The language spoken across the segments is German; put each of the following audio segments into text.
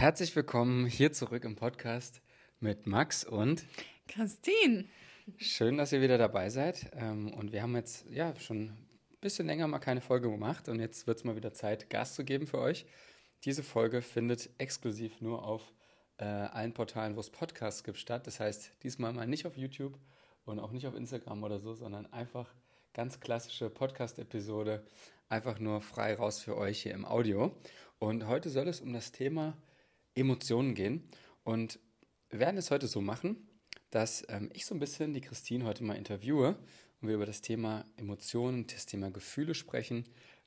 Herzlich willkommen hier zurück im Podcast mit Max und Christine. Schön, dass ihr wieder dabei seid. Ähm, und wir haben jetzt ja schon ein bisschen länger mal keine Folge gemacht und jetzt wird es mal wieder Zeit, Gas zu geben für euch. Diese Folge findet exklusiv nur auf äh, allen Portalen, wo es Podcasts gibt, statt. Das heißt, diesmal mal nicht auf YouTube und auch nicht auf Instagram oder so, sondern einfach ganz klassische Podcast-Episode, einfach nur frei raus für euch hier im Audio. Und heute soll es um das Thema Emotionen gehen. Und werden es heute so machen, dass ähm, ich so ein bisschen die Christine heute mal interviewe und wir über das Thema Emotionen, das Thema Gefühle sprechen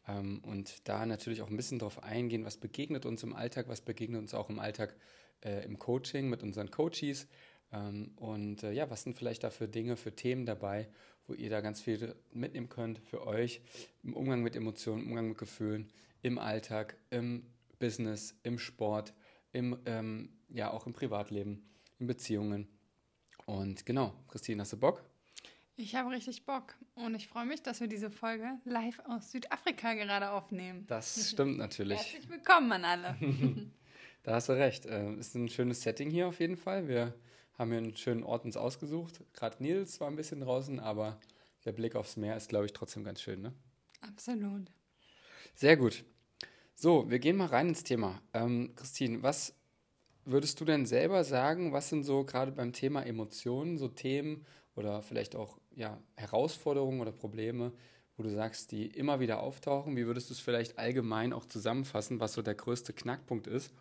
ähm, und da natürlich auch ein bisschen darauf eingehen, was begegnet uns im Alltag, was begegnet uns auch im Alltag äh, im Coaching mit unseren Coaches ähm, und äh, ja, was sind vielleicht da für Dinge, für Themen dabei, wo ihr da ganz viel mitnehmen könnt für euch im Umgang mit Emotionen, im Umgang mit Gefühlen, im Alltag, im Business, im Sport im, ähm, ja, auch im Privatleben, in Beziehungen. Und genau, Christine, hast du Bock? Ich habe richtig Bock und ich freue mich, dass wir diese Folge live aus Südafrika gerade aufnehmen. Das stimmt natürlich. Herzlich willkommen an alle. da hast du recht. Äh, ist ein schönes Setting hier auf jeden Fall. Wir haben hier einen schönen Ort uns ausgesucht. Gerade Nils war ein bisschen draußen, aber der Blick aufs Meer ist, glaube ich, trotzdem ganz schön, ne? Absolut. Sehr gut. So, wir gehen mal rein ins Thema. Ähm, Christine, was würdest du denn selber sagen, was sind so gerade beim Thema Emotionen so Themen oder vielleicht auch ja, Herausforderungen oder Probleme, wo du sagst, die immer wieder auftauchen? Wie würdest du es vielleicht allgemein auch zusammenfassen, was so der größte Knackpunkt ist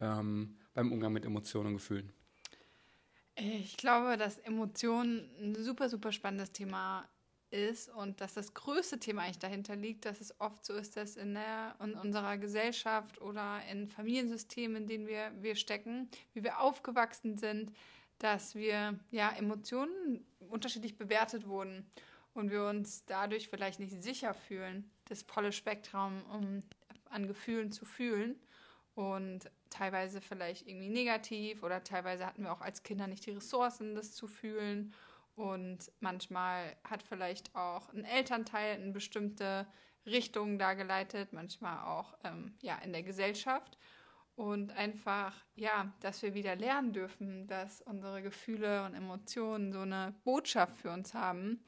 ähm, beim Umgang mit Emotionen und Gefühlen? Ich glaube, dass Emotionen ein super, super spannendes Thema ist und dass das größte Thema eigentlich dahinter liegt, dass es oft so ist, dass in, der, in unserer Gesellschaft oder in Familiensystemen, in denen wir, wir stecken, wie wir aufgewachsen sind, dass wir ja Emotionen unterschiedlich bewertet wurden und wir uns dadurch vielleicht nicht sicher fühlen, das volle Spektrum um, an Gefühlen zu fühlen und teilweise vielleicht irgendwie negativ oder teilweise hatten wir auch als Kinder nicht die Ressourcen, das zu fühlen und manchmal hat vielleicht auch ein Elternteil eine bestimmte Richtung da geleitet, manchmal auch ähm, ja, in der Gesellschaft. Und einfach, ja, dass wir wieder lernen dürfen, dass unsere Gefühle und Emotionen so eine Botschaft für uns haben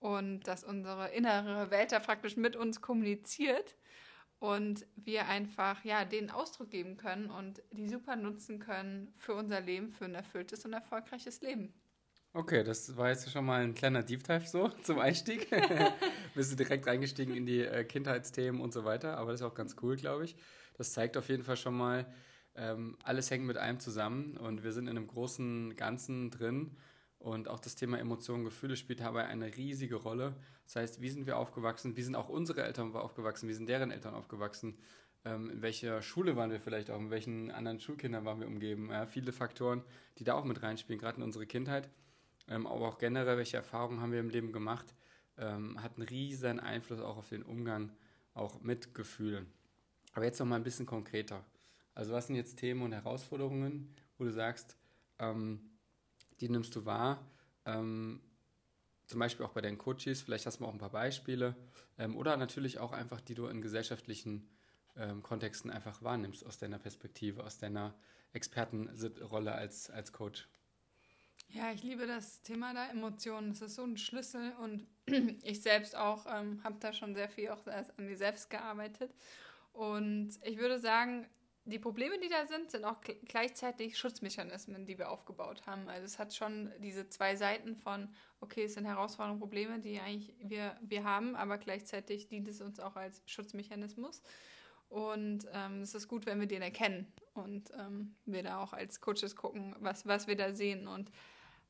und dass unsere innere Welt da praktisch mit uns kommuniziert und wir einfach ja den Ausdruck geben können und die super nutzen können für unser Leben, für ein erfülltes und erfolgreiches Leben. Okay, das war jetzt schon mal ein kleiner Deep Dive so zum Einstieg. Bist du direkt reingestiegen in die äh, Kindheitsthemen und so weiter, aber das ist auch ganz cool, glaube ich. Das zeigt auf jeden Fall schon mal, ähm, alles hängt mit einem zusammen und wir sind in einem großen Ganzen drin. Und auch das Thema Emotionen, Gefühle spielt dabei eine riesige Rolle. Das heißt, wie sind wir aufgewachsen? Wie sind auch unsere Eltern aufgewachsen? Wie sind deren Eltern aufgewachsen? Ähm, in welcher Schule waren wir vielleicht auch? In welchen anderen Schulkindern waren wir umgeben? Ja, viele Faktoren, die da auch mit reinspielen, gerade in unsere Kindheit ähm, aber auch generell, welche Erfahrungen haben wir im Leben gemacht, ähm, hat einen riesen Einfluss auch auf den Umgang auch mit Gefühlen. Aber jetzt noch mal ein bisschen konkreter. Also was sind jetzt Themen und Herausforderungen, wo du sagst, ähm, die nimmst du wahr, ähm, zum Beispiel auch bei deinen Coaches, vielleicht hast du auch ein paar Beispiele ähm, oder natürlich auch einfach, die du in gesellschaftlichen ähm, Kontexten einfach wahrnimmst aus deiner Perspektive, aus deiner Expertenrolle als, als Coach. Ja, ich liebe das Thema der Emotionen. Das ist so ein Schlüssel und ich selbst auch ähm, habe da schon sehr viel auch an mir selbst gearbeitet. Und ich würde sagen, die Probleme, die da sind, sind auch gleichzeitig Schutzmechanismen, die wir aufgebaut haben. Also es hat schon diese zwei Seiten von, okay, es sind Herausforderungen, Probleme, die eigentlich wir, wir haben, aber gleichzeitig dient es uns auch als Schutzmechanismus. Und ähm, es ist gut, wenn wir den erkennen und ähm, wir da auch als Coaches gucken, was, was wir da sehen. Und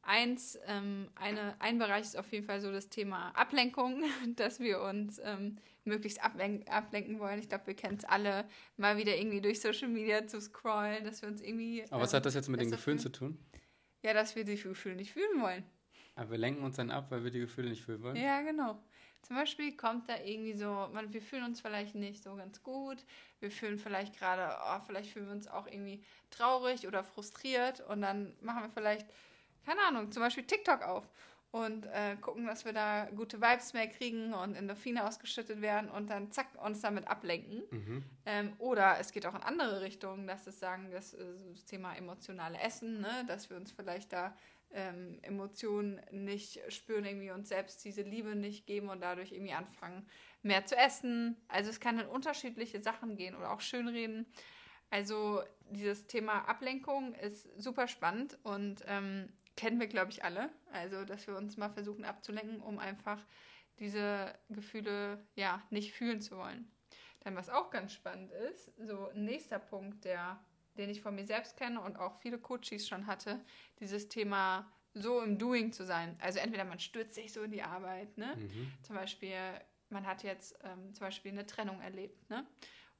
Eins, ähm, eine, ein Bereich ist auf jeden Fall so das Thema Ablenkung, dass wir uns ähm, möglichst ablen ablenken wollen. Ich glaube, wir kennen es alle, mal wieder irgendwie durch Social Media zu scrollen, dass wir uns irgendwie. Aber was ähm, hat das jetzt mit den Gefühlen zu tun? Ja, dass wir die Gefühle nicht fühlen wollen. Aber wir lenken uns dann ab, weil wir die Gefühle nicht fühlen wollen? Ja, genau. Zum Beispiel kommt da irgendwie so, man, wir fühlen uns vielleicht nicht so ganz gut, wir fühlen vielleicht gerade, oh, vielleicht fühlen wir uns auch irgendwie traurig oder frustriert und dann machen wir vielleicht keine Ahnung, zum Beispiel TikTok auf und äh, gucken, dass wir da gute Vibes mehr kriegen und Endorphine ausgeschüttet werden und dann zack uns damit ablenken. Mhm. Ähm, oder es geht auch in andere Richtungen, dass es sagen, das, äh, das Thema emotionale Essen, ne? dass wir uns vielleicht da ähm, Emotionen nicht spüren, irgendwie uns selbst diese Liebe nicht geben und dadurch irgendwie anfangen, mehr zu essen. Also es kann in unterschiedliche Sachen gehen oder auch schönreden. Also dieses Thema Ablenkung ist super spannend und ähm, kennen wir, glaube ich, alle. Also, dass wir uns mal versuchen abzulenken, um einfach diese Gefühle ja nicht fühlen zu wollen. Dann, was auch ganz spannend ist, so ein nächster Punkt, der, den ich von mir selbst kenne und auch viele Coaches schon hatte, dieses Thema so im Doing zu sein. Also entweder man stürzt sich so in die Arbeit, ne? Mhm. Zum Beispiel, man hat jetzt ähm, zum Beispiel eine Trennung erlebt, ne?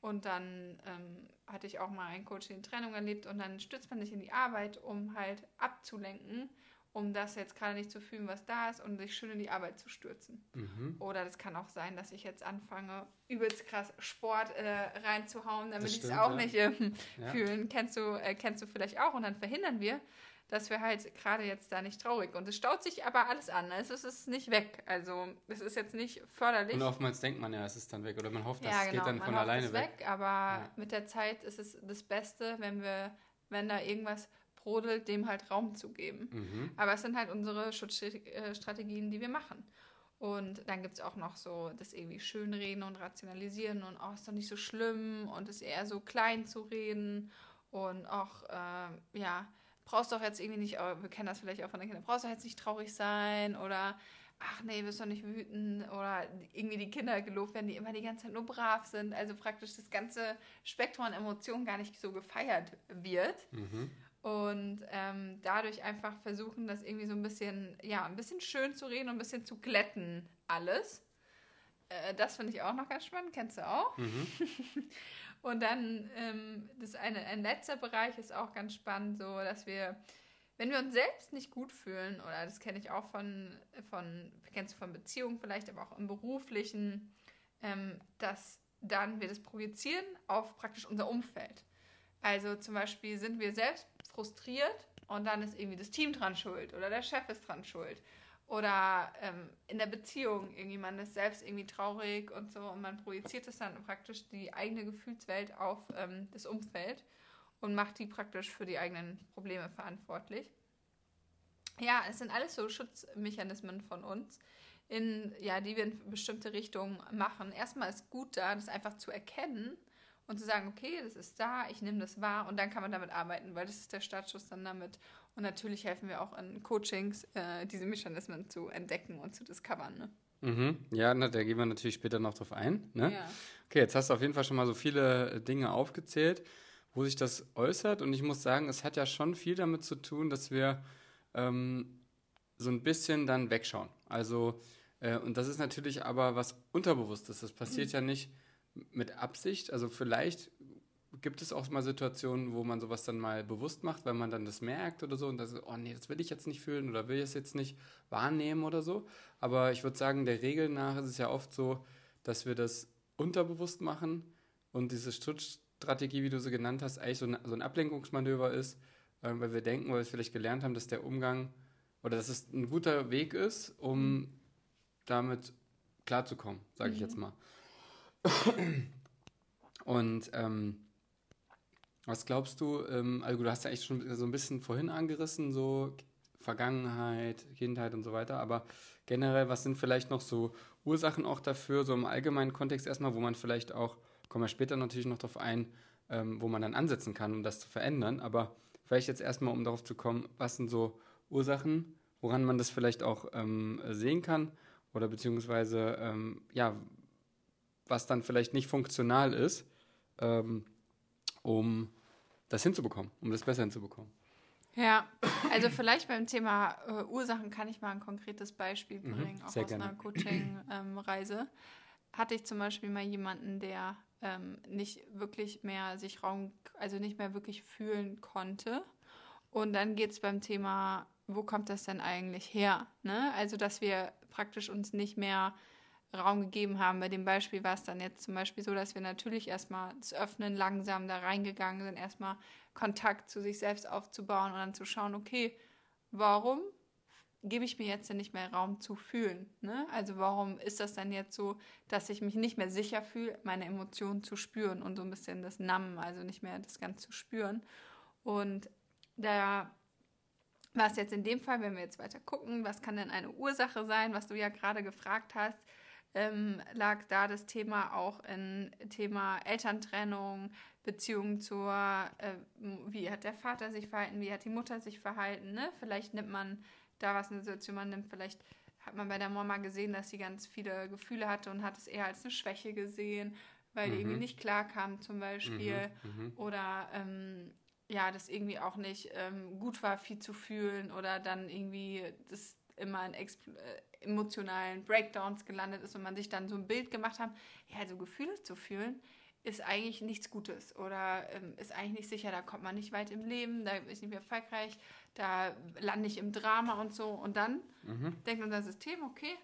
Und dann ähm, hatte ich auch mal ein Coaching in Trennung erlebt und dann stürzt man sich in die Arbeit, um halt abzulenken, um das jetzt gerade nicht zu fühlen, was da ist und sich schön in die Arbeit zu stürzen. Mhm. Oder das kann auch sein, dass ich jetzt anfange, übelst krass Sport äh, reinzuhauen, damit ich es auch ja. nicht äh, ja. fühlen. Kennst du, äh, kennst du vielleicht auch und dann verhindern wir, dass wir halt gerade jetzt da nicht traurig und es staut sich aber alles an. Es ist nicht weg. Also es ist jetzt nicht förderlich. Und oftmals denkt man ja, es ist dann weg oder man hofft, ja, es genau. geht dann man von alleine es weg. weg. Aber ja. mit der Zeit ist es das Beste, wenn wir, wenn da irgendwas brodelt, dem halt Raum zu geben. Mhm. Aber es sind halt unsere Schutzstrategien, die wir machen. Und dann gibt es auch noch so das irgendwie Schönreden und Rationalisieren und auch oh, ist doch nicht so schlimm und es eher so klein zu reden und auch, äh, ja, brauchst doch jetzt irgendwie nicht, wir kennen das vielleicht auch von den Kindern, brauchst doch jetzt nicht traurig sein oder ach nee, wirst doch nicht wütend oder irgendwie die Kinder gelobt werden, die immer die ganze Zeit nur brav sind. Also praktisch das ganze Spektrum an Emotionen gar nicht so gefeiert wird. Mhm. Und ähm, dadurch einfach versuchen, das irgendwie so ein bisschen, ja, ein bisschen schön zu reden und ein bisschen zu glätten alles. Äh, das finde ich auch noch ganz spannend, kennst du auch. Mhm. Und dann ähm, das eine, ein letzter Bereich ist auch ganz spannend, so dass wir, wenn wir uns selbst nicht gut fühlen, oder das kenne ich auch von, von, kennst du von Beziehungen vielleicht, aber auch im beruflichen, ähm, dass dann wir das projizieren auf praktisch unser Umfeld. Also zum Beispiel sind wir selbst frustriert und dann ist irgendwie das Team dran schuld oder der Chef ist dran schuld oder ähm, in der Beziehung, irgendwie man ist selbst irgendwie traurig und so und man projiziert es dann praktisch die eigene Gefühlswelt auf ähm, das Umfeld und macht die praktisch für die eigenen Probleme verantwortlich. Ja, es sind alles so Schutzmechanismen von uns, in, ja, die wir in bestimmte Richtungen machen. Erstmal ist gut da, das einfach zu erkennen und zu sagen, okay, das ist da, ich nehme das wahr und dann kann man damit arbeiten, weil das ist der Startschuss dann damit. Und natürlich helfen wir auch in Coachings, äh, diese Mechanismen zu entdecken und zu discovern. Ne? Mhm. Ja, na, da gehen wir natürlich später noch drauf ein. Ne? Ja. Okay, jetzt hast du auf jeden Fall schon mal so viele Dinge aufgezählt, wo sich das äußert. Und ich muss sagen, es hat ja schon viel damit zu tun, dass wir ähm, so ein bisschen dann wegschauen. Also, äh, und das ist natürlich aber was Unterbewusstes. Das passiert mhm. ja nicht mit Absicht. Also vielleicht gibt es auch mal Situationen, wo man sowas dann mal bewusst macht, weil man dann das merkt oder so und das, oh nee, das will ich jetzt nicht fühlen oder will ich es jetzt nicht wahrnehmen oder so. Aber ich würde sagen, der Regel nach ist es ja oft so, dass wir das unterbewusst machen und diese Schutzstrategie, wie du sie genannt hast, eigentlich so ein, so ein Ablenkungsmanöver ist, äh, weil wir denken, weil wir es vielleicht gelernt haben, dass der Umgang oder dass es ein guter Weg ist, um damit klarzukommen, sage ich mhm. jetzt mal. Und ähm, was glaubst du, ähm, also du hast ja echt schon so ein bisschen vorhin angerissen, so Vergangenheit, Kindheit und so weiter, aber generell, was sind vielleicht noch so Ursachen auch dafür, so im allgemeinen Kontext erstmal, wo man vielleicht auch, kommen wir später natürlich noch darauf ein, ähm, wo man dann ansetzen kann, um das zu verändern, aber vielleicht jetzt erstmal, um darauf zu kommen, was sind so Ursachen, woran man das vielleicht auch ähm, sehen kann oder beziehungsweise, ähm, ja, was dann vielleicht nicht funktional ist, ähm, um das hinzubekommen, um das besser hinzubekommen. Ja, also vielleicht beim Thema äh, Ursachen kann ich mal ein konkretes Beispiel mhm, bringen, mhm, auch aus gerne. einer Coaching-Reise. Ähm, Hatte ich zum Beispiel mal jemanden, der ähm, nicht wirklich mehr sich Raum, also nicht mehr wirklich fühlen konnte. Und dann geht es beim Thema, wo kommt das denn eigentlich her? Ne? Also, dass wir praktisch uns nicht mehr Raum gegeben haben. Bei dem Beispiel war es dann jetzt zum Beispiel so, dass wir natürlich erstmal das Öffnen langsam da reingegangen sind, erstmal Kontakt zu sich selbst aufzubauen und dann zu schauen, okay, warum gebe ich mir jetzt denn nicht mehr Raum zu fühlen? Ne? Also warum ist das dann jetzt so, dass ich mich nicht mehr sicher fühle, meine Emotionen zu spüren und so ein bisschen das Nammen, also nicht mehr das Ganze zu spüren? Und da war es jetzt in dem Fall, wenn wir jetzt weiter gucken, was kann denn eine Ursache sein, was du ja gerade gefragt hast, ähm, lag da das Thema auch in Thema Elterntrennung, Beziehung zur, äh, wie hat der Vater sich verhalten, wie hat die Mutter sich verhalten, ne? Vielleicht nimmt man da was eine Situation man nimmt, vielleicht hat man bei der Mama gesehen, dass sie ganz viele Gefühle hatte und hat es eher als eine Schwäche gesehen, weil mhm. die irgendwie nicht klar kam zum Beispiel. Mhm, mhm. Oder ähm, ja, das irgendwie auch nicht ähm, gut war, viel zu fühlen oder dann irgendwie das immer in äh, emotionalen Breakdowns gelandet ist und man sich dann so ein Bild gemacht hat, ja, so Gefühle zu fühlen, ist eigentlich nichts Gutes oder ähm, ist eigentlich nicht sicher, da kommt man nicht weit im Leben, da ist nicht mehr erfolgreich, da lande ich im Drama und so. Und dann mhm. denkt unser System, okay,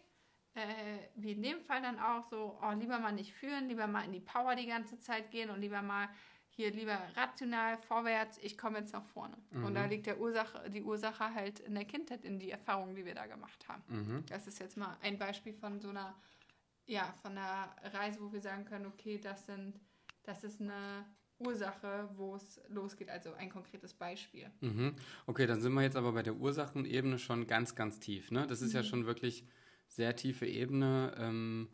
äh, wie in dem Fall dann auch so, oh, lieber mal nicht fühlen, lieber mal in die Power die ganze Zeit gehen und lieber mal hier lieber rational vorwärts, ich komme jetzt nach vorne. Mhm. Und da liegt der Ursache, die Ursache halt in der Kindheit, in die Erfahrungen, die wir da gemacht haben. Mhm. Das ist jetzt mal ein Beispiel von so einer, ja, von einer Reise, wo wir sagen können, okay, das sind, das ist eine Ursache, wo es losgeht, also ein konkretes Beispiel. Mhm. Okay, dann sind wir jetzt aber bei der Ursachenebene schon ganz, ganz tief. Ne? Das ist ja mhm. schon wirklich sehr tiefe Ebene, ähm,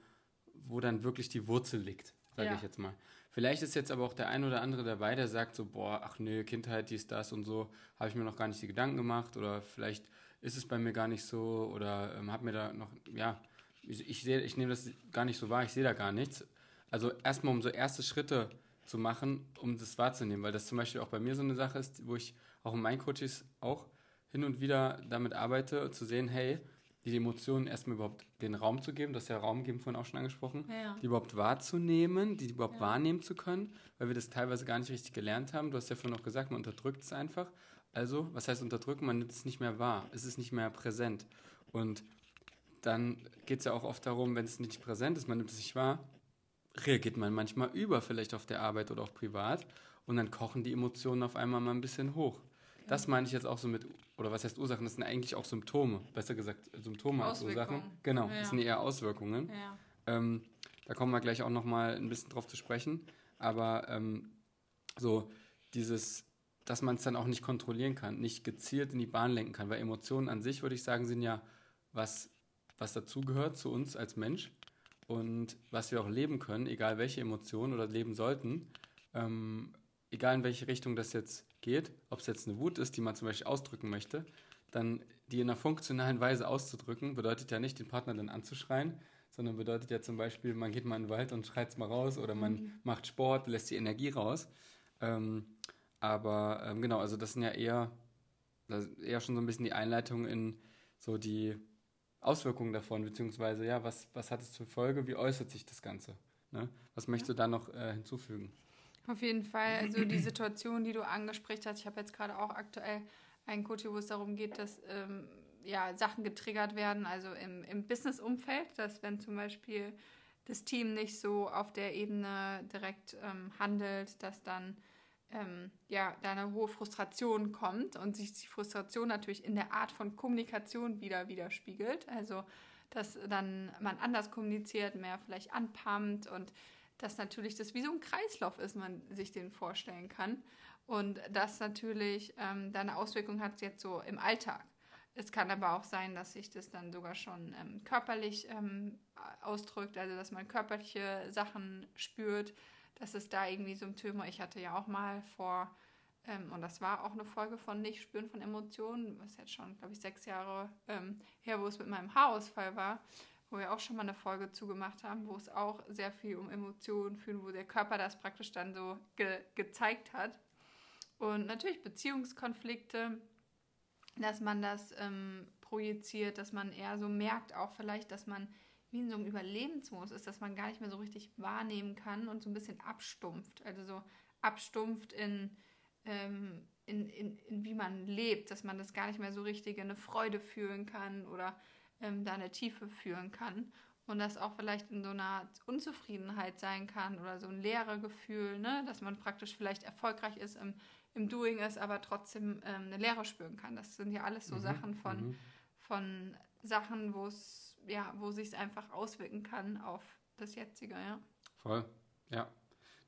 wo dann wirklich die Wurzel liegt, sage ja. ich jetzt mal. Vielleicht ist jetzt aber auch der ein oder andere dabei, der sagt so, boah, ach nö, Kindheit, dies, das und so, habe ich mir noch gar nicht die Gedanken gemacht oder vielleicht ist es bei mir gar nicht so oder ähm, habe mir da noch, ja, ich, ich ich nehme das gar nicht so wahr, ich sehe da gar nichts. Also erstmal um so erste Schritte zu machen, um das wahrzunehmen, weil das zum Beispiel auch bei mir so eine Sache ist, wo ich auch in meinen Coaches auch hin und wieder damit arbeite, zu sehen, hey, die Emotionen erstmal überhaupt den Raum zu geben, das ist ja Raum geben vorhin auch schon angesprochen, ja. die überhaupt wahrzunehmen, die überhaupt ja. wahrnehmen zu können, weil wir das teilweise gar nicht richtig gelernt haben. Du hast ja vorhin auch gesagt, man unterdrückt es einfach. Also, was heißt unterdrücken? Man nimmt es nicht mehr wahr, es ist nicht mehr präsent. Und dann geht es ja auch oft darum, wenn es nicht präsent ist, man nimmt es nicht wahr, reagiert man manchmal über, vielleicht auf der Arbeit oder auch privat. Und dann kochen die Emotionen auf einmal mal ein bisschen hoch. Das meine ich jetzt auch so mit, oder was heißt Ursachen? Das sind eigentlich auch Symptome, besser gesagt Symptome als Ursachen. Genau, ja. das sind eher Auswirkungen. Ja. Ähm, da kommen wir gleich auch nochmal ein bisschen drauf zu sprechen. Aber ähm, so dieses, dass man es dann auch nicht kontrollieren kann, nicht gezielt in die Bahn lenken kann, weil Emotionen an sich, würde ich sagen, sind ja was, was dazugehört zu uns als Mensch und was wir auch leben können, egal welche Emotionen oder leben sollten. Ähm, egal in welche Richtung das jetzt geht, ob es jetzt eine Wut ist, die man zum Beispiel ausdrücken möchte, dann die in einer funktionalen Weise auszudrücken, bedeutet ja nicht, den Partner dann anzuschreien, sondern bedeutet ja zum Beispiel, man geht mal in den Wald und schreit es mal raus oder man mhm. macht Sport, lässt die Energie raus. Ähm, aber ähm, genau, also das sind ja eher, eher schon so ein bisschen die Einleitung in so die Auswirkungen davon, beziehungsweise ja, was, was hat es zur Folge, wie äußert sich das Ganze? Ne? Was möchtest du da noch äh, hinzufügen? Auf jeden Fall. Also die Situation, die du angesprochen hast, ich habe jetzt gerade auch aktuell einen Coach, wo es darum geht, dass ähm, ja, Sachen getriggert werden, also im, im Business-Umfeld, dass wenn zum Beispiel das Team nicht so auf der Ebene direkt ähm, handelt, dass dann ähm, ja, da eine hohe Frustration kommt und sich die Frustration natürlich in der Art von Kommunikation wieder widerspiegelt. Also dass dann man anders kommuniziert, mehr vielleicht anpumpt und dass natürlich das wie so ein Kreislauf ist, man sich den vorstellen kann. Und das natürlich ähm, da eine Auswirkung hat jetzt so im Alltag. Es kann aber auch sein, dass sich das dann sogar schon ähm, körperlich ähm, ausdrückt, also dass man körperliche Sachen spürt, dass es da irgendwie Symptome, ich hatte ja auch mal vor, ähm, und das war auch eine Folge von Nicht spüren von Emotionen, was jetzt schon, glaube ich, sechs Jahre ähm, her, wo es mit meinem Haarausfall war, wo wir auch schon mal eine Folge zugemacht haben, wo es auch sehr viel um Emotionen fühlt, wo der Körper das praktisch dann so ge gezeigt hat. Und natürlich Beziehungskonflikte, dass man das ähm, projiziert, dass man eher so merkt, auch vielleicht, dass man wie in so einem Überlebensmodus ist, dass man gar nicht mehr so richtig wahrnehmen kann und so ein bisschen abstumpft. Also so abstumpft in, ähm, in, in, in wie man lebt, dass man das gar nicht mehr so richtig eine Freude fühlen kann oder ähm, da eine Tiefe führen kann. Und das auch vielleicht in so einer Unzufriedenheit sein kann oder so ein leere Gefühl, ne? dass man praktisch vielleicht erfolgreich ist im, im Doing ist, aber trotzdem ähm, eine Leere spüren kann. Das sind ja alles so mhm. Sachen von, mhm von Sachen, wo es, ja, wo sich es einfach auswirken kann auf das Jetzige, ja. Voll, ja.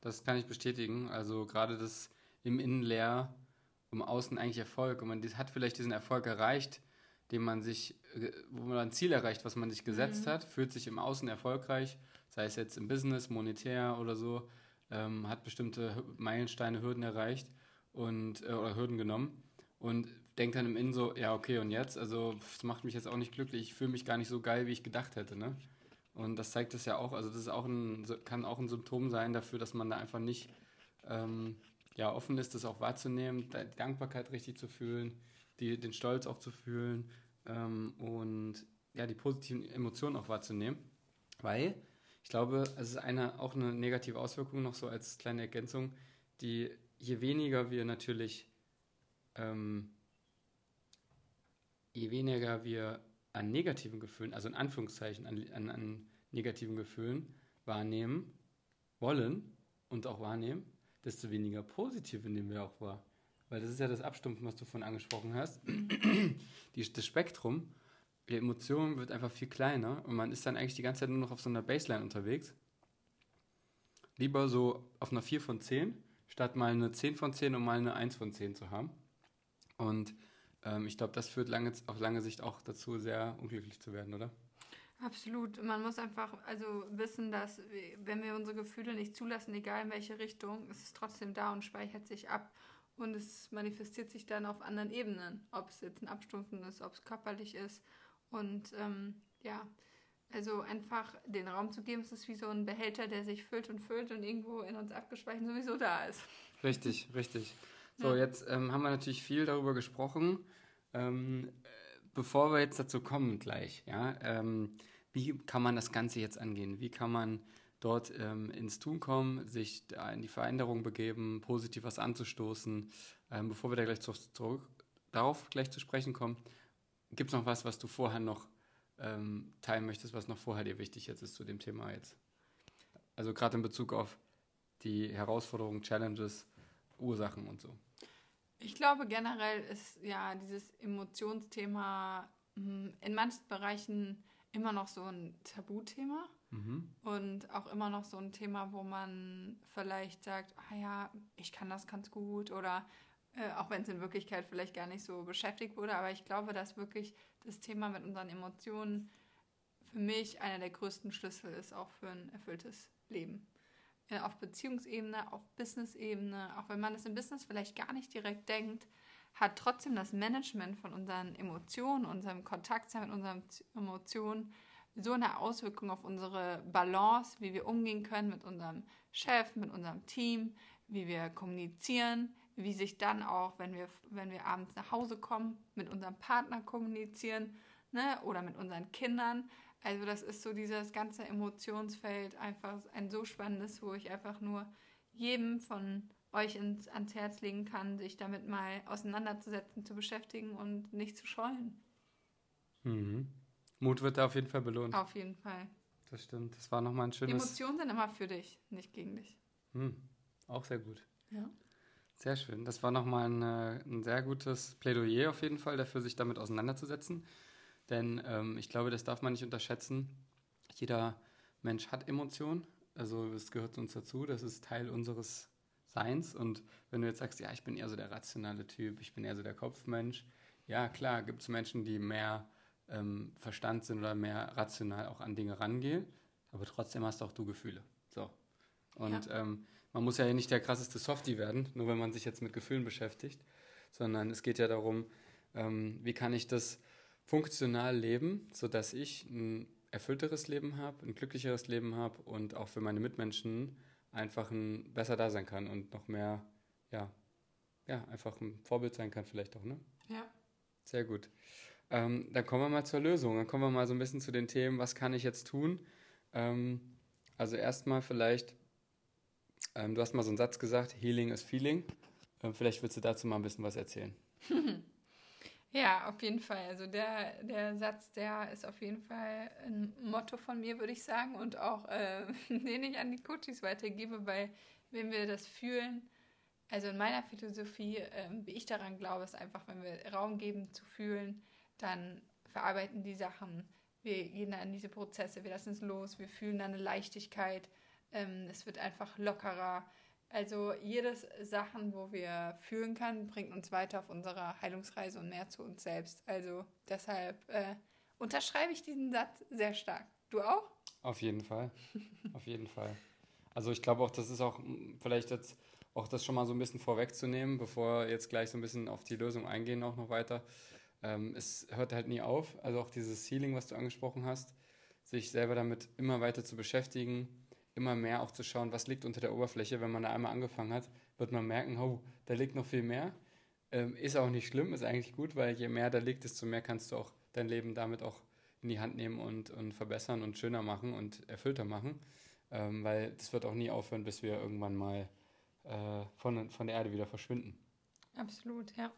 Das kann ich bestätigen. Also gerade das im Innen leer, um außen eigentlich Erfolg. Und man hat vielleicht diesen Erfolg erreicht, den man sich, äh, wo man ein Ziel erreicht, was man sich gesetzt mhm. hat, fühlt sich im Außen erfolgreich, sei es jetzt im Business, monetär oder so, ähm, hat bestimmte Meilensteine, Hürden erreicht und äh, oder Hürden genommen und denkt dann im Innen so, ja, okay, und jetzt? Also, das macht mich jetzt auch nicht glücklich. Ich fühle mich gar nicht so geil, wie ich gedacht hätte, ne? Und das zeigt es ja auch, also das ist auch ein, kann auch ein Symptom sein dafür, dass man da einfach nicht ähm, ja, offen ist, das auch wahrzunehmen, die Dankbarkeit richtig zu fühlen, die, den Stolz auch zu fühlen ähm, und ja, die positiven Emotionen auch wahrzunehmen. Weil ich glaube, es ist eine, auch eine negative Auswirkung noch so als kleine Ergänzung, die je weniger wir natürlich, ähm, je weniger wir an negativen Gefühlen, also in Anführungszeichen an, an, an negativen Gefühlen wahrnehmen wollen und auch wahrnehmen, desto weniger positive nehmen wir auch wahr. Weil das ist ja das Abstumpfen, was du vorhin angesprochen hast. Die, das Spektrum der Emotionen wird einfach viel kleiner und man ist dann eigentlich die ganze Zeit nur noch auf so einer Baseline unterwegs. Lieber so auf einer 4 von 10, statt mal eine 10 von 10 und mal eine 1 von 10 zu haben. Und ähm, ich glaube, das führt lange, auf lange Sicht auch dazu, sehr unglücklich zu werden, oder? Absolut. Man muss einfach also wissen, dass wenn wir unsere Gefühle nicht zulassen, egal in welche Richtung, ist es trotzdem da und speichert sich ab. Und es manifestiert sich dann auf anderen Ebenen. Ob es jetzt ein Abstumpfen ist, ob es körperlich ist. Und ähm, ja, also einfach den Raum zu geben, es ist wie so ein Behälter, der sich füllt und füllt und irgendwo in uns abgespeichert sowieso da ist. Richtig, richtig. So, ja. jetzt ähm, haben wir natürlich viel darüber gesprochen. Ähm, bevor wir jetzt dazu kommen gleich, ja, ähm, wie kann man das Ganze jetzt angehen? Wie kann man dort ähm, ins Tun kommen, sich in die Veränderung begeben, positiv was anzustoßen? Ähm, bevor wir da gleich zurück, darauf gleich zu sprechen kommen, gibt es noch was, was du vorher noch ähm, teilen möchtest, was noch vorher dir wichtig jetzt ist zu dem Thema jetzt? Also gerade in Bezug auf die Herausforderungen, Challenges, Ursachen und so. Ich glaube generell ist ja dieses Emotionsthema hm, in manchen Bereichen immer noch so ein Tabuthema mhm. und auch immer noch so ein Thema, wo man vielleicht sagt, ah ja, ich kann das ganz gut oder äh, auch wenn es in Wirklichkeit vielleicht gar nicht so beschäftigt wurde, aber ich glaube, dass wirklich das Thema mit unseren Emotionen für mich einer der größten Schlüssel ist, auch für ein erfülltes Leben. Äh, auf Beziehungsebene, auf Business-Ebene, auch wenn man es im Business vielleicht gar nicht direkt denkt, hat trotzdem das Management von unseren Emotionen, unserem Kontakt mit unseren Emotionen so eine Auswirkung auf unsere Balance, wie wir umgehen können mit unserem Chef, mit unserem Team, wie wir kommunizieren, wie sich dann auch, wenn wir, wenn wir abends nach Hause kommen, mit unserem Partner kommunizieren ne, oder mit unseren Kindern. Also das ist so dieses ganze Emotionsfeld einfach ein so spannendes, wo ich einfach nur jedem von euch ins, ans Herz legen kann, sich damit mal auseinanderzusetzen, zu beschäftigen und nicht zu scheuen. Mhm. Mut wird da auf jeden Fall belohnt. Auf jeden Fall. Das stimmt. Das war nochmal ein schönes. Emotionen sind immer für dich, nicht gegen dich. Mhm. Auch sehr gut. Ja. Sehr schön. Das war nochmal ein, äh, ein sehr gutes Plädoyer auf jeden Fall dafür, sich damit auseinanderzusetzen. Denn ähm, ich glaube, das darf man nicht unterschätzen. Jeder Mensch hat Emotionen. Also es gehört zu uns dazu. Das ist Teil unseres Seins. Und wenn du jetzt sagst, ja, ich bin eher so der rationale Typ, ich bin eher so der Kopfmensch, ja, klar, gibt es Menschen, die mehr ähm, Verstand sind oder mehr rational auch an Dinge rangehen, aber trotzdem hast auch du Gefühle. So. Und ja. ähm, man muss ja nicht der krasseste Softie werden, nur wenn man sich jetzt mit Gefühlen beschäftigt, sondern es geht ja darum, ähm, wie kann ich das funktional leben, sodass ich ein erfüllteres Leben habe, ein glücklicheres Leben habe und auch für meine Mitmenschen einfach ein besser da sein kann und noch mehr, ja, ja, einfach ein Vorbild sein kann vielleicht auch, ne? Ja. Sehr gut. Ähm, dann kommen wir mal zur Lösung. Dann kommen wir mal so ein bisschen zu den Themen, was kann ich jetzt tun? Ähm, also erstmal vielleicht, ähm, du hast mal so einen Satz gesagt, Healing is Feeling. Ähm, vielleicht willst du dazu mal ein bisschen was erzählen. Ja, auf jeden Fall. Also der, der Satz, der ist auf jeden Fall ein Motto von mir, würde ich sagen, und auch äh, den ich an die Coaches weitergebe, weil wenn wir das fühlen, also in meiner Philosophie, äh, wie ich daran glaube, ist einfach, wenn wir Raum geben zu fühlen, dann verarbeiten die Sachen, wir gehen dann in diese Prozesse, wir lassen es los, wir fühlen dann eine Leichtigkeit, ähm, es wird einfach lockerer. Also jedes Sachen, wo wir fühlen können, bringt uns weiter auf unserer Heilungsreise und mehr zu uns selbst. Also deshalb äh, unterschreibe ich diesen Satz sehr stark. Du auch? Auf jeden Fall. auf jeden Fall. Also ich glaube auch, das ist auch vielleicht jetzt auch das schon mal so ein bisschen vorwegzunehmen, bevor jetzt gleich so ein bisschen auf die Lösung eingehen, auch noch weiter. Ähm, es hört halt nie auf. Also auch dieses Healing, was du angesprochen hast, sich selber damit immer weiter zu beschäftigen, immer mehr auch zu schauen, was liegt unter der Oberfläche. Wenn man da einmal angefangen hat, wird man merken, oh, da liegt noch viel mehr. Ähm, ist auch nicht schlimm, ist eigentlich gut, weil je mehr da liegt, desto mehr kannst du auch dein Leben damit auch in die Hand nehmen und, und verbessern und schöner machen und erfüllter machen. Ähm, weil das wird auch nie aufhören, bis wir irgendwann mal äh, von, von der Erde wieder verschwinden. Absolut, ja.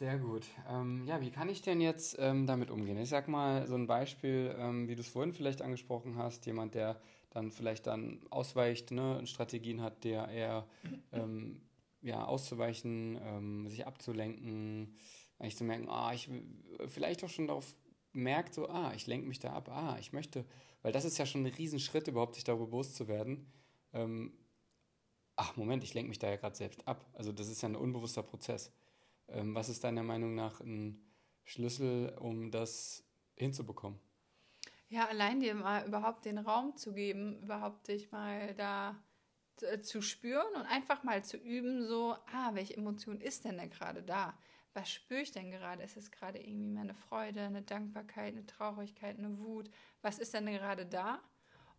Sehr gut. Ähm, ja, wie kann ich denn jetzt ähm, damit umgehen? Ich sag mal so ein Beispiel, ähm, wie du es vorhin vielleicht angesprochen hast, jemand, der dann vielleicht dann ausweicht, ne, Strategien hat, der eher ähm, ja, auszuweichen, ähm, sich abzulenken, eigentlich zu merken, ah, ich vielleicht auch schon darauf merkt, so, ah, ich lenke mich da ab, ah, ich möchte, weil das ist ja schon ein Riesenschritt, überhaupt sich darüber bewusst zu werden. Ähm, ach, Moment, ich lenke mich da ja gerade selbst ab. Also das ist ja ein unbewusster Prozess. Ähm, was ist deiner Meinung nach ein Schlüssel, um das hinzubekommen? Ja, allein dir mal überhaupt den Raum zu geben, überhaupt dich mal da zu spüren und einfach mal zu üben, so, ah, welche Emotion ist denn da gerade da? Was spüre ich denn gerade? Ist es gerade irgendwie meine Freude, eine Dankbarkeit, eine Traurigkeit, eine Wut? Was ist denn gerade da?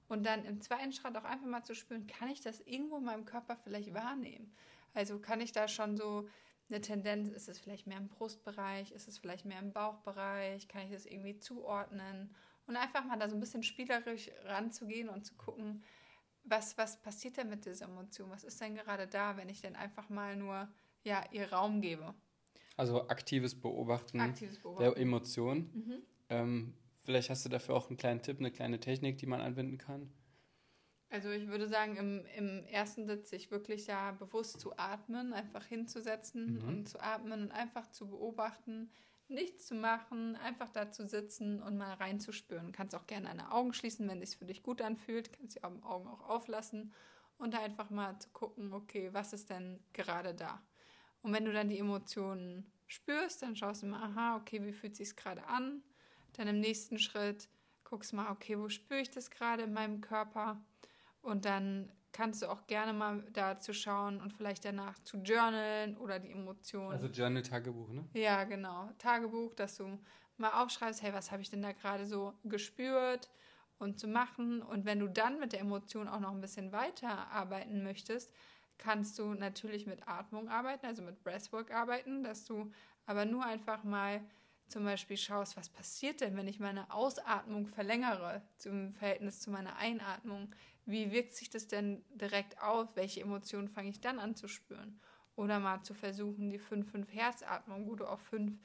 Und dann im zweiten Schritt auch einfach mal zu spüren, kann ich das irgendwo in meinem Körper vielleicht wahrnehmen? Also kann ich da schon so eine Tendenz, ist es vielleicht mehr im Brustbereich, ist es vielleicht mehr im Bauchbereich, kann ich das irgendwie zuordnen? Und einfach mal da so ein bisschen spielerisch ranzugehen und zu gucken, was, was passiert denn mit dieser Emotion? Was ist denn gerade da, wenn ich denn einfach mal nur ja, ihr Raum gebe? Also aktives Beobachten, aktives Beobachten. der Emotion. Mhm. Ähm, vielleicht hast du dafür auch einen kleinen Tipp, eine kleine Technik, die man anwenden kann. Also ich würde sagen, im, im ersten Sitz sich wirklich da bewusst zu atmen, einfach hinzusetzen mhm. und zu atmen und einfach zu beobachten, nichts zu machen, einfach da zu sitzen und mal reinzuspüren. Du kannst auch gerne deine Augen schließen, wenn es für dich gut anfühlt. Kannst die Augen auch auflassen und einfach mal zu gucken, okay, was ist denn gerade da? Und wenn du dann die Emotionen spürst, dann schaust du mal, aha, okay, wie fühlt sich gerade an? Dann im nächsten Schritt guckst du mal, okay, wo spüre ich das gerade in meinem Körper? Und dann kannst du auch gerne mal dazu schauen und vielleicht danach zu journalen oder die Emotionen. Also Journal-Tagebuch, ne? Ja, genau. Tagebuch, dass du mal aufschreibst, hey, was habe ich denn da gerade so gespürt und zu machen. Und wenn du dann mit der Emotion auch noch ein bisschen weiter arbeiten möchtest, kannst du natürlich mit Atmung arbeiten, also mit Breathwork arbeiten, dass du aber nur einfach mal zum Beispiel schaust, was passiert denn, wenn ich meine Ausatmung verlängere zum Verhältnis zu meiner Einatmung? Wie wirkt sich das denn direkt aus? Welche Emotionen fange ich dann an zu spüren? Oder mal zu versuchen, die 5-5-Herzatmung, wo du auf 5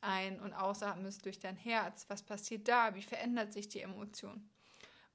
ein- und ausatmest durch dein Herz. Was passiert da? Wie verändert sich die Emotion?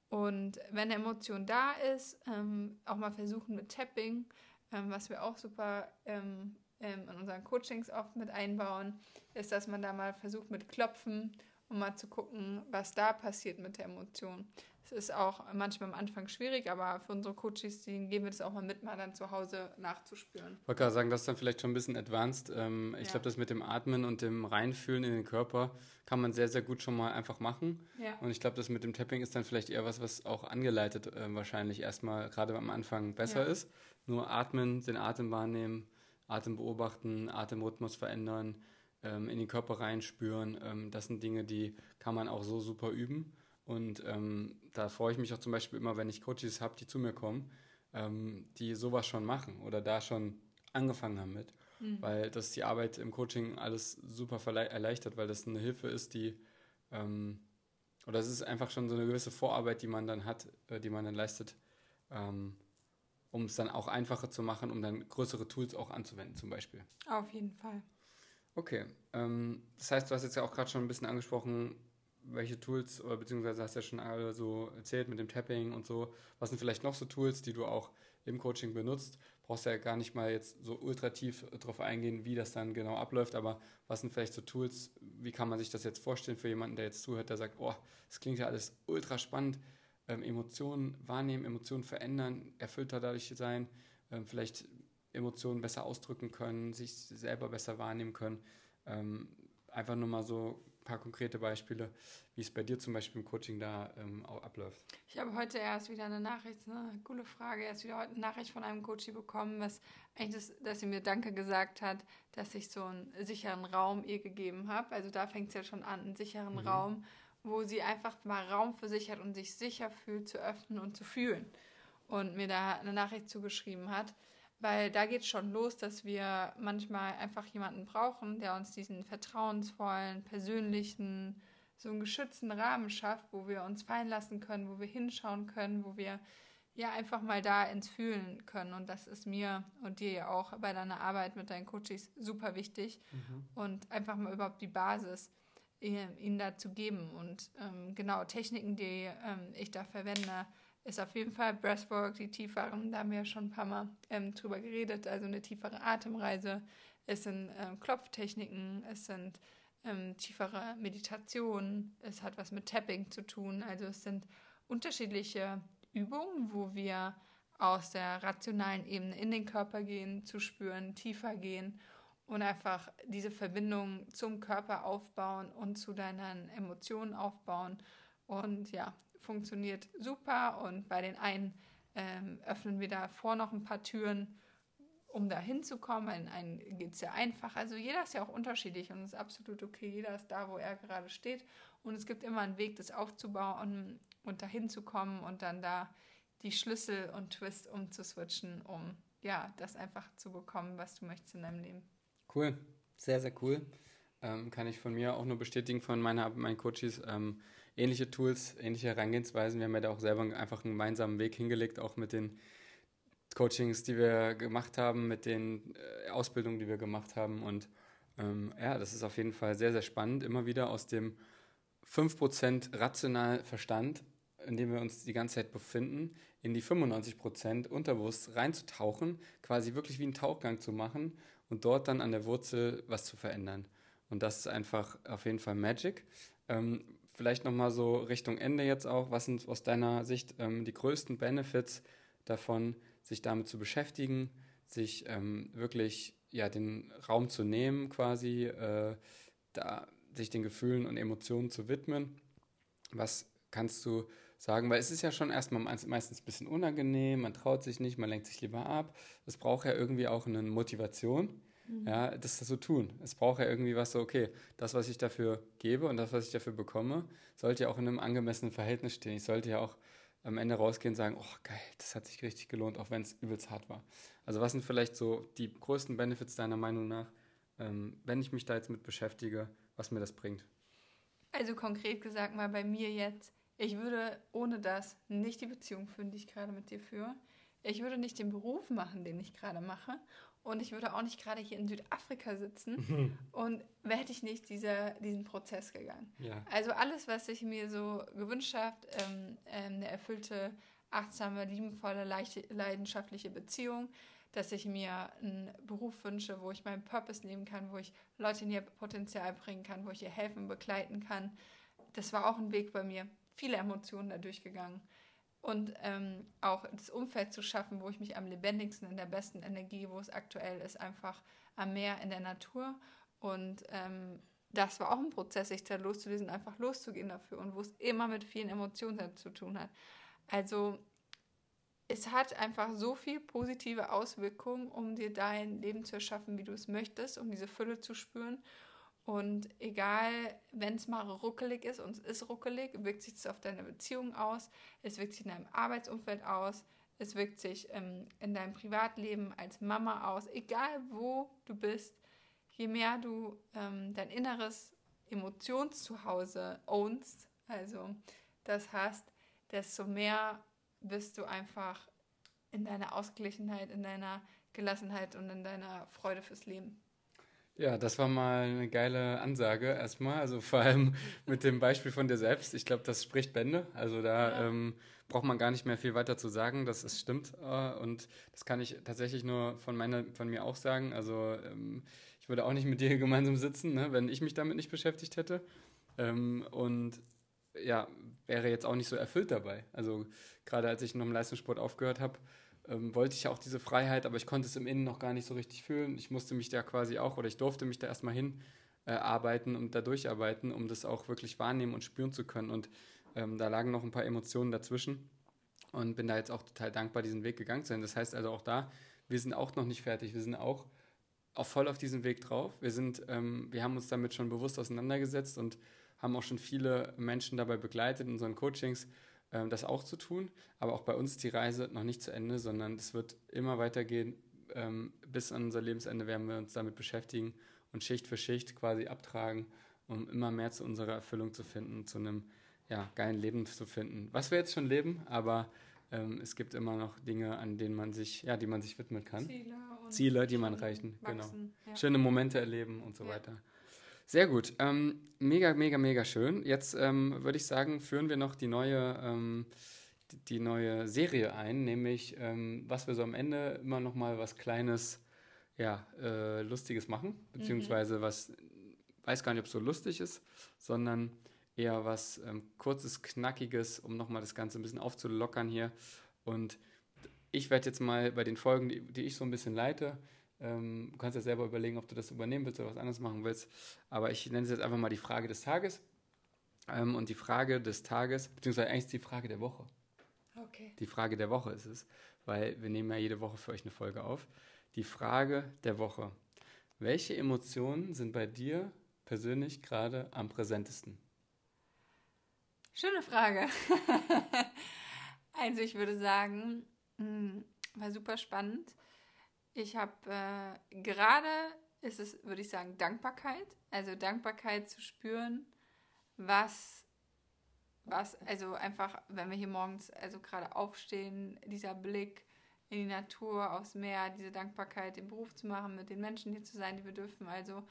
Und wenn eine Emotion da ist, ähm, auch mal versuchen mit Tapping, ähm, was wir auch super ähm, ähm in unseren Coachings oft mit einbauen, ist, dass man da mal versucht mit Klopfen, um mal zu gucken, was da passiert mit der Emotion. Es ist auch manchmal am Anfang schwierig, aber für unsere Coaches, denen geben wir das auch mal mit, mal dann zu Hause nachzuspüren. Ich wollte gerade sagen, das ist dann vielleicht schon ein bisschen advanced. Ähm, ich ja. glaube, das mit dem Atmen und dem Reinfühlen in den Körper kann man sehr, sehr gut schon mal einfach machen. Ja. Und ich glaube, das mit dem Tapping ist dann vielleicht eher was, was auch angeleitet äh, wahrscheinlich erstmal gerade am Anfang besser ja. ist. Nur atmen, den Atem wahrnehmen, Atem beobachten, Atemrhythmus verändern, ähm, in den Körper reinspüren. Ähm, das sind Dinge, die kann man auch so super üben. Und ähm, da freue ich mich auch zum Beispiel immer, wenn ich Coaches habe, die zu mir kommen, ähm, die sowas schon machen oder da schon angefangen haben mit. Mhm. Weil das die Arbeit im Coaching alles super erleichtert, weil das eine Hilfe ist, die, ähm, oder es ist einfach schon so eine gewisse Vorarbeit, die man dann hat, äh, die man dann leistet, ähm, um es dann auch einfacher zu machen, um dann größere Tools auch anzuwenden zum Beispiel. Auf jeden Fall. Okay, ähm, das heißt, du hast jetzt ja auch gerade schon ein bisschen angesprochen, welche Tools, beziehungsweise hast du ja schon alle so erzählt mit dem Tapping und so. Was sind vielleicht noch so Tools, die du auch im Coaching benutzt, brauchst ja gar nicht mal jetzt so ultra tief drauf eingehen, wie das dann genau abläuft, aber was sind vielleicht so Tools, wie kann man sich das jetzt vorstellen für jemanden, der jetzt zuhört, der sagt, oh, das klingt ja alles ultra spannend, ähm, Emotionen wahrnehmen, Emotionen verändern, erfüllter dadurch sein, ähm, vielleicht Emotionen besser ausdrücken können, sich selber besser wahrnehmen können. Ähm, einfach nur mal so paar konkrete Beispiele, wie es bei dir zum Beispiel im Coaching da ähm, auch abläuft. Ich habe heute erst wieder eine Nachricht, eine coole Frage, erst wieder heute eine Nachricht von einem Coach bekommen, was eigentlich das, dass sie mir Danke gesagt hat, dass ich so einen sicheren Raum ihr gegeben habe. Also da fängt es ja schon an, einen sicheren mhm. Raum, wo sie einfach mal Raum für sich hat und sich sicher fühlt, zu öffnen und zu fühlen. Und mir da eine Nachricht zugeschrieben hat. Weil da geht es schon los, dass wir manchmal einfach jemanden brauchen, der uns diesen vertrauensvollen, persönlichen, so einen geschützten Rahmen schafft, wo wir uns fallen lassen können, wo wir hinschauen können, wo wir ja einfach mal da ins Fühlen können. Und das ist mir und dir ja auch bei deiner Arbeit mit deinen Coaches super wichtig. Mhm. Und einfach mal überhaupt die Basis ihnen da zu geben. Und ähm, genau, Techniken, die ähm, ich da verwende, ist auf jeden Fall Breathwork, die tieferen, da haben wir ja schon ein paar Mal ähm, drüber geredet, also eine tiefere Atemreise. Es sind ähm, Klopftechniken, es sind ähm, tiefere Meditationen, es hat was mit Tapping zu tun. Also es sind unterschiedliche Übungen, wo wir aus der rationalen Ebene in den Körper gehen, zu spüren, tiefer gehen und einfach diese Verbindung zum Körper aufbauen und zu deinen Emotionen aufbauen. Und ja, funktioniert super und bei den einen ähm, öffnen wir davor noch ein paar Türen, um da hinzukommen. Bei den einen geht es sehr einfach. Also jeder ist ja auch unterschiedlich und es ist absolut okay. Jeder ist da, wo er gerade steht. Und es gibt immer einen Weg, das aufzubauen und da hinzukommen und dann da die Schlüssel und Twist umzuswitchen, um ja, das einfach zu bekommen, was du möchtest in deinem Leben. Cool, sehr, sehr cool. Ähm, kann ich von mir auch nur bestätigen von meiner, meinen Coaches. Ähm, ähnliche Tools, ähnliche Herangehensweisen. Wir haben ja da auch selber einfach einen gemeinsamen Weg hingelegt, auch mit den Coachings, die wir gemacht haben, mit den äh, Ausbildungen, die wir gemacht haben. Und ähm, ja, das ist auf jeden Fall sehr, sehr spannend, immer wieder aus dem 5% rational Verstand, in dem wir uns die ganze Zeit befinden, in die 95% unterbewusst reinzutauchen, quasi wirklich wie einen Tauchgang zu machen und dort dann an der Wurzel was zu verändern. Und das ist einfach auf jeden Fall Magic. Ähm, vielleicht nochmal so Richtung Ende jetzt auch, was sind aus deiner Sicht ähm, die größten Benefits davon, sich damit zu beschäftigen, sich ähm, wirklich ja, den Raum zu nehmen, quasi, äh, da, sich den Gefühlen und Emotionen zu widmen. Was kannst du sagen? Weil es ist ja schon erstmal meistens ein bisschen unangenehm, man traut sich nicht, man lenkt sich lieber ab. Es braucht ja irgendwie auch eine Motivation mhm. ja, das so tun. Es braucht ja irgendwie was so, okay, das, was ich dafür gebe und das, was ich dafür bekomme, sollte ja auch in einem angemessenen Verhältnis stehen. Ich sollte ja auch am Ende rausgehen und sagen, oh geil, das hat sich richtig gelohnt, auch wenn es übelst hart war. Also was sind vielleicht so die größten Benefits deiner Meinung nach, ähm, wenn ich mich da jetzt mit beschäftige, was mir das bringt? Also konkret gesagt mal bei mir jetzt, ich würde ohne das nicht die Beziehung führen, die ich gerade mit dir führe. Ich würde nicht den Beruf machen, den ich gerade mache. Und ich würde auch nicht gerade hier in Südafrika sitzen mhm. und hätte ich nicht dieser, diesen Prozess gegangen. Ja. Also alles, was ich mir so gewünscht habe, ähm, ähm, eine erfüllte, achtsame, liebenvolle, leichte, leidenschaftliche Beziehung, dass ich mir einen Beruf wünsche, wo ich meinen Purpose leben kann, wo ich Leute in ihr Potenzial bringen kann, wo ich ihr helfen, begleiten kann. Das war auch ein Weg bei mir. Viele Emotionen da durchgegangen und ähm, auch das Umfeld zu schaffen, wo ich mich am lebendigsten, in der besten Energie, wo es aktuell ist, einfach am Meer, in der Natur. Und ähm, das war auch ein Prozess, sich da loszulesen, einfach loszugehen dafür und wo es immer mit vielen Emotionen zu tun hat. Also es hat einfach so viel positive Auswirkungen, um dir dein Leben zu erschaffen, wie du es möchtest, um diese Fülle zu spüren. Und egal, wenn es mal ruckelig ist, und es ist ruckelig, wirkt sich das auf deine Beziehung aus, es wirkt sich in deinem Arbeitsumfeld aus, es wirkt sich ähm, in deinem Privatleben als Mama aus, egal wo du bist, je mehr du ähm, dein inneres Emotionszuhause ownst, also das hast, desto mehr wirst du einfach in deiner Ausgeglichenheit, in deiner Gelassenheit und in deiner Freude fürs Leben. Ja, das war mal eine geile Ansage erstmal. Also vor allem mit dem Beispiel von dir selbst. Ich glaube, das spricht Bände. Also da ja. ähm, braucht man gar nicht mehr viel weiter zu sagen. Das ist, stimmt. Äh, und das kann ich tatsächlich nur von, meiner, von mir auch sagen. Also ähm, ich würde auch nicht mit dir gemeinsam sitzen, ne, wenn ich mich damit nicht beschäftigt hätte. Ähm, und ja, wäre jetzt auch nicht so erfüllt dabei. Also gerade als ich noch im Leistungssport aufgehört habe, ähm, wollte ich ja auch diese Freiheit, aber ich konnte es im Innen noch gar nicht so richtig fühlen. Ich musste mich da quasi auch oder ich durfte mich da erstmal hin äh, und da durcharbeiten, um das auch wirklich wahrnehmen und spüren zu können. Und ähm, da lagen noch ein paar Emotionen dazwischen und bin da jetzt auch total dankbar, diesen Weg gegangen zu sein. Das heißt also auch da, wir sind auch noch nicht fertig. Wir sind auch, auch voll auf diesem Weg drauf. Wir sind, ähm, wir haben uns damit schon bewusst auseinandergesetzt und haben auch schon viele Menschen dabei begleitet in unseren Coachings ähm, das auch zu tun. Aber auch bei uns ist die Reise noch nicht zu Ende, sondern es wird immer weitergehen. Ähm, bis an unser Lebensende werden wir uns damit beschäftigen und Schicht für Schicht quasi abtragen, um immer mehr zu unserer Erfüllung zu finden, zu einem ja, geilen Leben zu finden. Was wir jetzt schon leben, aber ähm, es gibt immer noch Dinge, an denen man sich, ja, die man sich widmen kann. Ziele, Ziele die man erreichen, genau. Ja. Schöne Momente erleben und so ja. weiter. Sehr gut. Ähm, mega, mega, mega schön. Jetzt ähm, würde ich sagen, führen wir noch die neue, ähm, die neue Serie ein, nämlich ähm, was wir so am Ende immer noch mal was Kleines, ja, äh, Lustiges machen, beziehungsweise mhm. was, weiß gar nicht, ob es so lustig ist, sondern eher was ähm, Kurzes, Knackiges, um noch mal das Ganze ein bisschen aufzulockern hier. Und ich werde jetzt mal bei den Folgen, die, die ich so ein bisschen leite, du kannst ja selber überlegen, ob du das übernehmen willst oder was anderes machen willst. Aber ich nenne es jetzt einfach mal die Frage des Tages. Ähm, und die Frage des Tages, beziehungsweise eigentlich die Frage der Woche. Okay. Die Frage der Woche ist es, weil wir nehmen ja jede Woche für euch eine Folge auf. Die Frage der Woche. Welche Emotionen sind bei dir persönlich gerade am präsentesten? Schöne Frage. also ich würde sagen, hm, war super spannend. Ich habe äh, gerade, ist es, würde ich sagen, Dankbarkeit. Also Dankbarkeit zu spüren, was, was, also einfach, wenn wir hier morgens, also gerade aufstehen, dieser Blick in die Natur, aufs Meer, diese Dankbarkeit, den Beruf zu machen, mit den Menschen hier zu sein, die wir dürfen. Also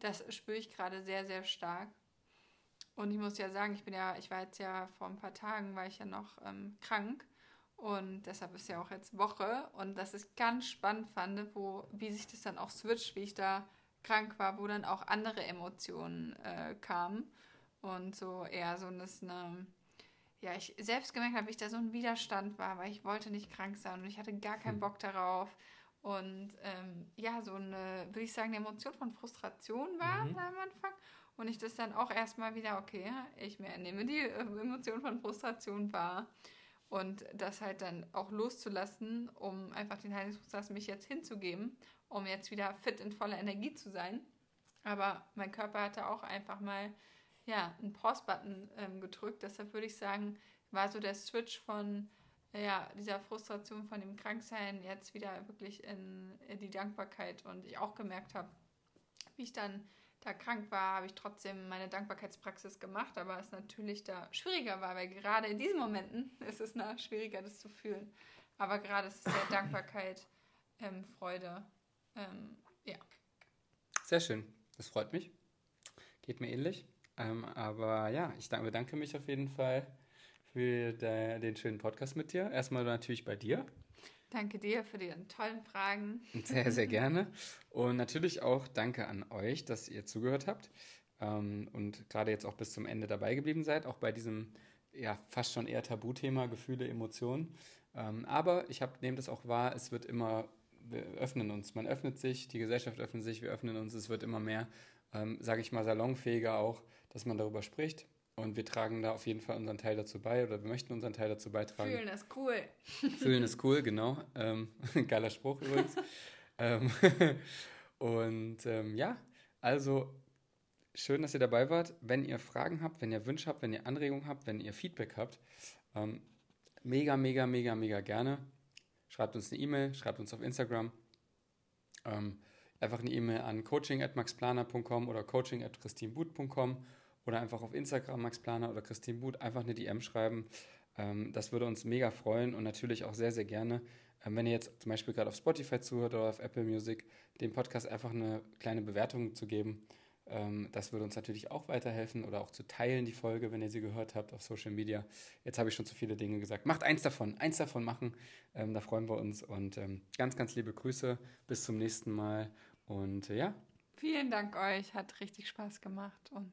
das spüre ich gerade sehr, sehr stark. Und ich muss ja sagen, ich bin ja, ich war jetzt ja vor ein paar Tagen, war ich ja noch ähm, krank. Und deshalb ist ja auch jetzt Woche. Und das ist ganz spannend fand, wo, wie sich das dann auch switcht, wie ich da krank war, wo dann auch andere Emotionen äh, kamen. Und so eher so das eine, ja, ich selbst gemerkt habe, wie ich da so ein Widerstand war, weil ich wollte nicht krank sein und ich hatte gar keinen hm. Bock darauf. Und ähm, ja, so eine, würde ich sagen, eine Emotion von Frustration war mhm. am Anfang. Und ich das dann auch erstmal wieder, okay, ich nehme die äh, Emotion von Frustration wahr und das halt dann auch loszulassen, um einfach den Heilungsprozess mich jetzt hinzugeben, um jetzt wieder fit in voller Energie zu sein. Aber mein Körper hatte auch einfach mal ja, einen Pause-Button ähm, gedrückt. Deshalb würde ich sagen, war so der Switch von ja, dieser Frustration von dem Kranksein jetzt wieder wirklich in, in die Dankbarkeit und ich auch gemerkt habe, wie ich dann da krank war, habe ich trotzdem meine Dankbarkeitspraxis gemacht, aber es natürlich da schwieriger war, weil gerade in diesen Momenten ist es na, schwieriger, das zu fühlen. Aber gerade ist es ja Dankbarkeit, ähm, Freude. Ähm, ja. Sehr schön. Das freut mich. Geht mir ähnlich. Ähm, aber ja, ich bedanke mich auf jeden Fall für de, den schönen Podcast mit dir. Erstmal natürlich bei dir. Danke dir für die tollen Fragen. Sehr, sehr gerne. Und natürlich auch danke an euch, dass ihr zugehört habt ähm, und gerade jetzt auch bis zum Ende dabei geblieben seid, auch bei diesem ja fast schon eher Tabuthema Gefühle, Emotionen. Ähm, aber ich nehme das auch wahr, es wird immer, wir öffnen uns, man öffnet sich, die Gesellschaft öffnet sich, wir öffnen uns, es wird immer mehr, ähm, sage ich mal, salonfähiger auch, dass man darüber spricht und wir tragen da auf jeden Fall unseren Teil dazu bei oder wir möchten unseren Teil dazu beitragen. Fühlen ist cool. Fühlen ist cool, genau. Ähm, geiler Spruch übrigens. ähm, und ähm, ja, also schön, dass ihr dabei wart. Wenn ihr Fragen habt, wenn ihr Wünsche habt, wenn ihr Anregungen habt, wenn ihr Feedback habt, ähm, mega, mega, mega, mega gerne. Schreibt uns eine E-Mail, schreibt uns auf Instagram. Ähm, einfach eine E-Mail an coaching.maxplaner.com oder coaching.christinebut.com oder einfach auf Instagram Max Planer oder Christine Buth einfach eine DM schreiben. Ähm, das würde uns mega freuen und natürlich auch sehr, sehr gerne, ähm, wenn ihr jetzt zum Beispiel gerade auf Spotify zuhört oder auf Apple Music, dem Podcast einfach eine kleine Bewertung zu geben. Ähm, das würde uns natürlich auch weiterhelfen oder auch zu teilen, die Folge, wenn ihr sie gehört habt auf Social Media. Jetzt habe ich schon zu viele Dinge gesagt. Macht eins davon, eins davon machen. Da freuen wir uns und ganz, ganz liebe Grüße. Bis zum nächsten Mal und äh, ja. Vielen Dank euch, hat richtig Spaß gemacht und